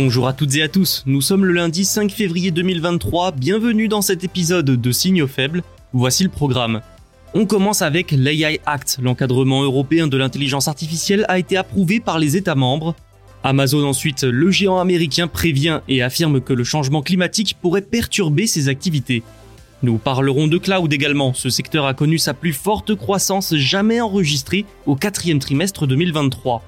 Bonjour à toutes et à tous, nous sommes le lundi 5 février 2023, bienvenue dans cet épisode de Signaux faibles, voici le programme. On commence avec l'AI Act, l'encadrement européen de l'intelligence artificielle a été approuvé par les États membres. Amazon ensuite, le géant américain prévient et affirme que le changement climatique pourrait perturber ses activités. Nous parlerons de cloud également, ce secteur a connu sa plus forte croissance jamais enregistrée au quatrième trimestre 2023.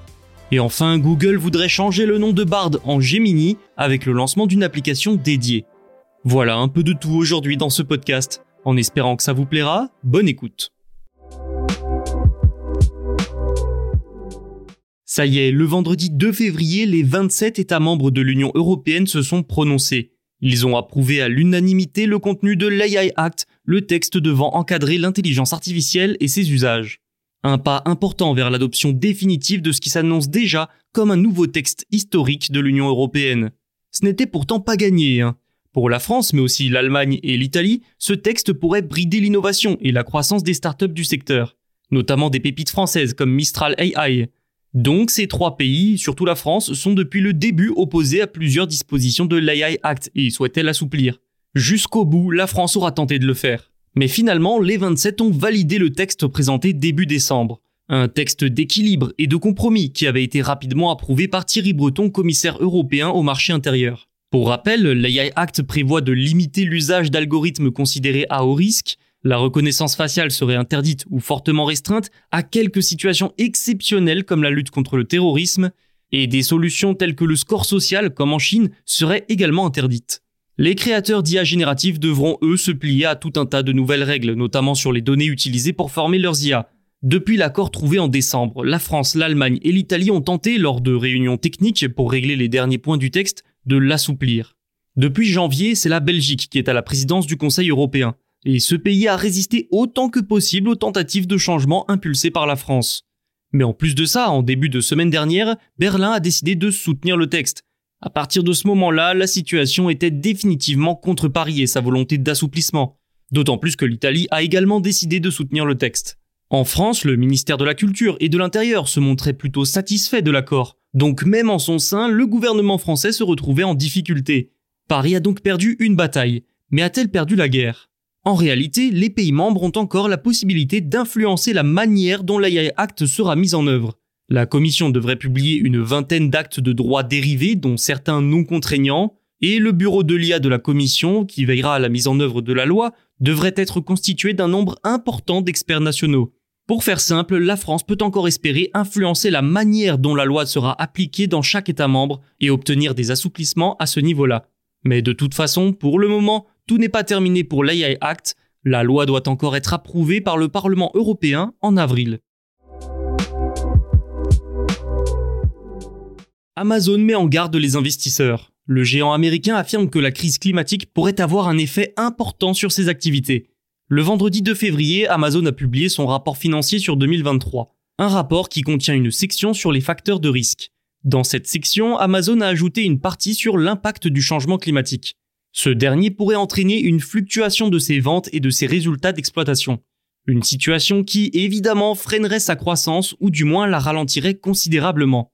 Et enfin, Google voudrait changer le nom de Bard en Gemini avec le lancement d'une application dédiée. Voilà un peu de tout aujourd'hui dans ce podcast. En espérant que ça vous plaira, bonne écoute. Ça y est, le vendredi 2 février, les 27 États membres de l'Union européenne se sont prononcés. Ils ont approuvé à l'unanimité le contenu de l'AI Act, le texte devant encadrer l'intelligence artificielle et ses usages. Un pas important vers l'adoption définitive de ce qui s'annonce déjà comme un nouveau texte historique de l'Union européenne. Ce n'était pourtant pas gagné. Hein. Pour la France, mais aussi l'Allemagne et l'Italie, ce texte pourrait brider l'innovation et la croissance des startups du secteur, notamment des pépites françaises comme Mistral AI. Donc ces trois pays, surtout la France, sont depuis le début opposés à plusieurs dispositions de l'AI Act et souhaitaient l'assouplir. Jusqu'au bout, la France aura tenté de le faire. Mais finalement, les 27 ont validé le texte présenté début décembre. Un texte d'équilibre et de compromis qui avait été rapidement approuvé par Thierry Breton, commissaire européen au marché intérieur. Pour rappel, l'AI Act prévoit de limiter l'usage d'algorithmes considérés à haut risque, la reconnaissance faciale serait interdite ou fortement restreinte à quelques situations exceptionnelles comme la lutte contre le terrorisme, et des solutions telles que le score social, comme en Chine, seraient également interdites. Les créateurs d'IA génératifs devront, eux, se plier à tout un tas de nouvelles règles, notamment sur les données utilisées pour former leurs IA. Depuis l'accord trouvé en décembre, la France, l'Allemagne et l'Italie ont tenté, lors de réunions techniques pour régler les derniers points du texte, de l'assouplir. Depuis janvier, c'est la Belgique qui est à la présidence du Conseil européen, et ce pays a résisté autant que possible aux tentatives de changement impulsées par la France. Mais en plus de ça, en début de semaine dernière, Berlin a décidé de soutenir le texte, à partir de ce moment-là, la situation était définitivement contre Paris et sa volonté d'assouplissement. D'autant plus que l'Italie a également décidé de soutenir le texte. En France, le ministère de la Culture et de l'Intérieur se montrait plutôt satisfait de l'accord. Donc même en son sein, le gouvernement français se retrouvait en difficulté. Paris a donc perdu une bataille. Mais a-t-elle perdu la guerre? En réalité, les pays membres ont encore la possibilité d'influencer la manière dont l'AI Act sera mise en œuvre. La commission devrait publier une vingtaine d'actes de droit dérivés, dont certains non contraignants, et le bureau de l'IA de la commission, qui veillera à la mise en œuvre de la loi, devrait être constitué d'un nombre important d'experts nationaux. Pour faire simple, la France peut encore espérer influencer la manière dont la loi sera appliquée dans chaque État membre et obtenir des assouplissements à ce niveau-là. Mais de toute façon, pour le moment, tout n'est pas terminé pour l'AI Act, la loi doit encore être approuvée par le Parlement européen en avril. Amazon met en garde les investisseurs. Le géant américain affirme que la crise climatique pourrait avoir un effet important sur ses activités. Le vendredi 2 février, Amazon a publié son rapport financier sur 2023. Un rapport qui contient une section sur les facteurs de risque. Dans cette section, Amazon a ajouté une partie sur l'impact du changement climatique. Ce dernier pourrait entraîner une fluctuation de ses ventes et de ses résultats d'exploitation. Une situation qui, évidemment, freinerait sa croissance ou du moins la ralentirait considérablement.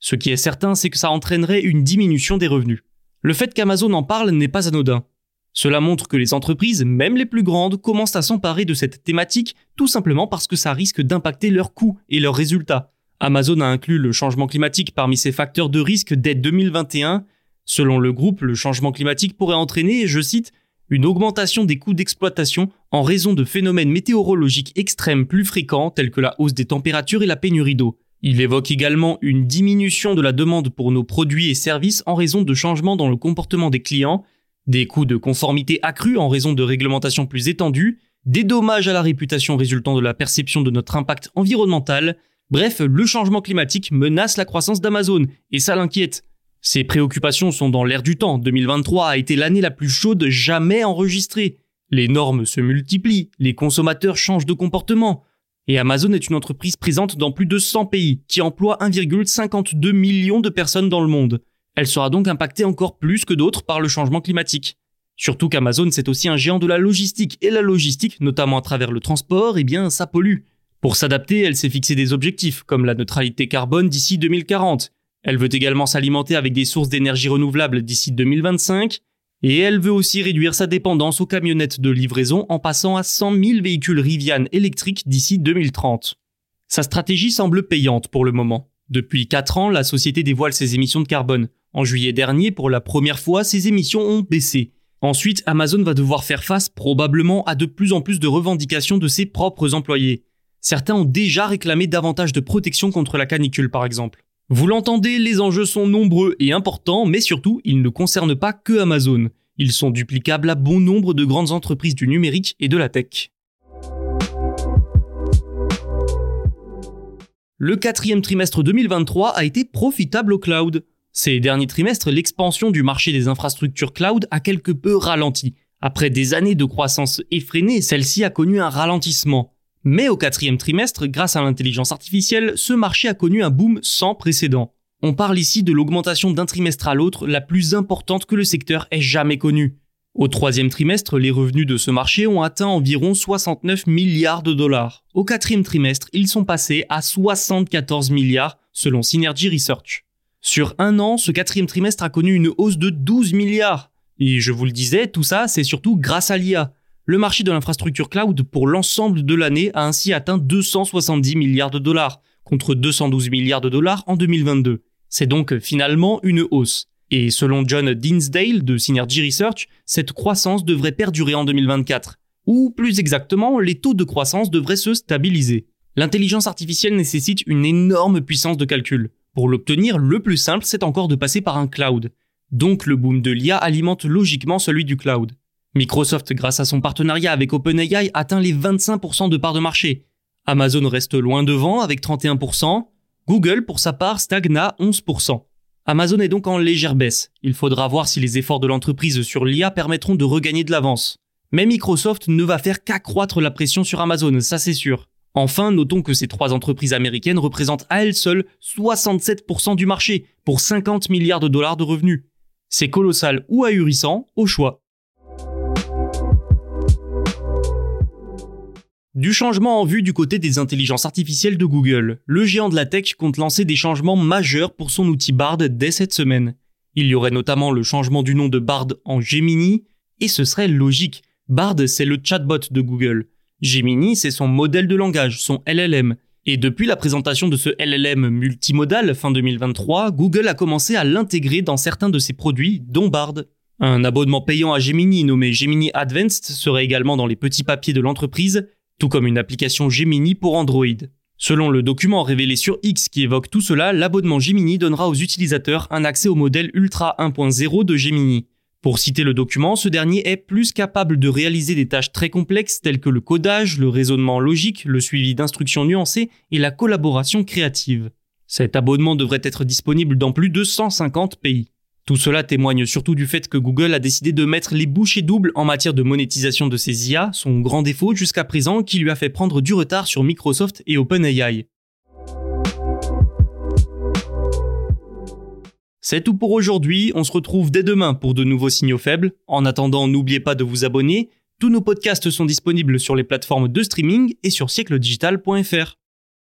Ce qui est certain, c'est que ça entraînerait une diminution des revenus. Le fait qu'Amazon en parle n'est pas anodin. Cela montre que les entreprises, même les plus grandes, commencent à s'emparer de cette thématique tout simplement parce que ça risque d'impacter leurs coûts et leurs résultats. Amazon a inclus le changement climatique parmi ses facteurs de risque dès 2021. Selon le groupe, le changement climatique pourrait entraîner, je cite, une augmentation des coûts d'exploitation en raison de phénomènes météorologiques extrêmes plus fréquents tels que la hausse des températures et la pénurie d'eau. Il évoque également une diminution de la demande pour nos produits et services en raison de changements dans le comportement des clients, des coûts de conformité accrus en raison de réglementations plus étendues, des dommages à la réputation résultant de la perception de notre impact environnemental. Bref, le changement climatique menace la croissance d'Amazon et ça l'inquiète. Ces préoccupations sont dans l'air du temps. 2023 a été l'année la plus chaude jamais enregistrée. Les normes se multiplient, les consommateurs changent de comportement. Et Amazon est une entreprise présente dans plus de 100 pays, qui emploie 1,52 million de personnes dans le monde. Elle sera donc impactée encore plus que d'autres par le changement climatique. Surtout qu'Amazon c'est aussi un géant de la logistique, et la logistique, notamment à travers le transport, eh bien ça pollue. Pour s'adapter, elle s'est fixé des objectifs, comme la neutralité carbone d'ici 2040. Elle veut également s'alimenter avec des sources d'énergie renouvelables d'ici 2025, et elle veut aussi réduire sa dépendance aux camionnettes de livraison en passant à 100 000 véhicules Rivian électriques d'ici 2030. Sa stratégie semble payante pour le moment. Depuis 4 ans, la société dévoile ses émissions de carbone. En juillet dernier, pour la première fois, ses émissions ont baissé. Ensuite, Amazon va devoir faire face probablement à de plus en plus de revendications de ses propres employés. Certains ont déjà réclamé davantage de protection contre la canicule par exemple. Vous l'entendez, les enjeux sont nombreux et importants, mais surtout, ils ne concernent pas que Amazon. Ils sont duplicables à bon nombre de grandes entreprises du numérique et de la tech. Le quatrième trimestre 2023 a été profitable au cloud. Ces derniers trimestres, l'expansion du marché des infrastructures cloud a quelque peu ralenti. Après des années de croissance effrénée, celle-ci a connu un ralentissement. Mais au quatrième trimestre, grâce à l'intelligence artificielle, ce marché a connu un boom sans précédent. On parle ici de l'augmentation d'un trimestre à l'autre la plus importante que le secteur ait jamais connue. Au troisième trimestre, les revenus de ce marché ont atteint environ 69 milliards de dollars. Au quatrième trimestre, ils sont passés à 74 milliards selon Synergy Research. Sur un an, ce quatrième trimestre a connu une hausse de 12 milliards. Et je vous le disais, tout ça, c'est surtout grâce à l'IA. Le marché de l'infrastructure cloud pour l'ensemble de l'année a ainsi atteint 270 milliards de dollars, contre 212 milliards de dollars en 2022. C'est donc finalement une hausse. Et selon John Dinsdale de Synergy Research, cette croissance devrait perdurer en 2024. Ou plus exactement, les taux de croissance devraient se stabiliser. L'intelligence artificielle nécessite une énorme puissance de calcul. Pour l'obtenir, le plus simple, c'est encore de passer par un cloud. Donc le boom de l'IA alimente logiquement celui du cloud. Microsoft, grâce à son partenariat avec OpenAI, atteint les 25% de part de marché. Amazon reste loin devant avec 31%. Google, pour sa part, stagne à 11%. Amazon est donc en légère baisse. Il faudra voir si les efforts de l'entreprise sur l'IA permettront de regagner de l'avance. Mais Microsoft ne va faire qu'accroître la pression sur Amazon, ça c'est sûr. Enfin, notons que ces trois entreprises américaines représentent à elles seules 67% du marché, pour 50 milliards de dollars de revenus. C'est colossal ou ahurissant, au choix. Du changement en vue du côté des intelligences artificielles de Google, le géant de la tech compte lancer des changements majeurs pour son outil Bard dès cette semaine. Il y aurait notamment le changement du nom de Bard en Gemini, et ce serait logique. Bard, c'est le chatbot de Google. Gemini, c'est son modèle de langage, son LLM. Et depuis la présentation de ce LLM multimodal fin 2023, Google a commencé à l'intégrer dans certains de ses produits, dont Bard. Un abonnement payant à Gemini nommé Gemini Advanced serait également dans les petits papiers de l'entreprise, tout comme une application Gemini pour Android. Selon le document révélé sur X qui évoque tout cela, l'abonnement Gemini donnera aux utilisateurs un accès au modèle Ultra 1.0 de Gemini. Pour citer le document, ce dernier est plus capable de réaliser des tâches très complexes telles que le codage, le raisonnement logique, le suivi d'instructions nuancées et la collaboration créative. Cet abonnement devrait être disponible dans plus de 150 pays. Tout cela témoigne surtout du fait que Google a décidé de mettre les bouchées doubles en matière de monétisation de ses IA, son grand défaut jusqu'à présent qui lui a fait prendre du retard sur Microsoft et OpenAI. C'est tout pour aujourd'hui, on se retrouve dès demain pour de nouveaux signaux faibles. En attendant, n'oubliez pas de vous abonner. Tous nos podcasts sont disponibles sur les plateformes de streaming et sur siècledigital.fr.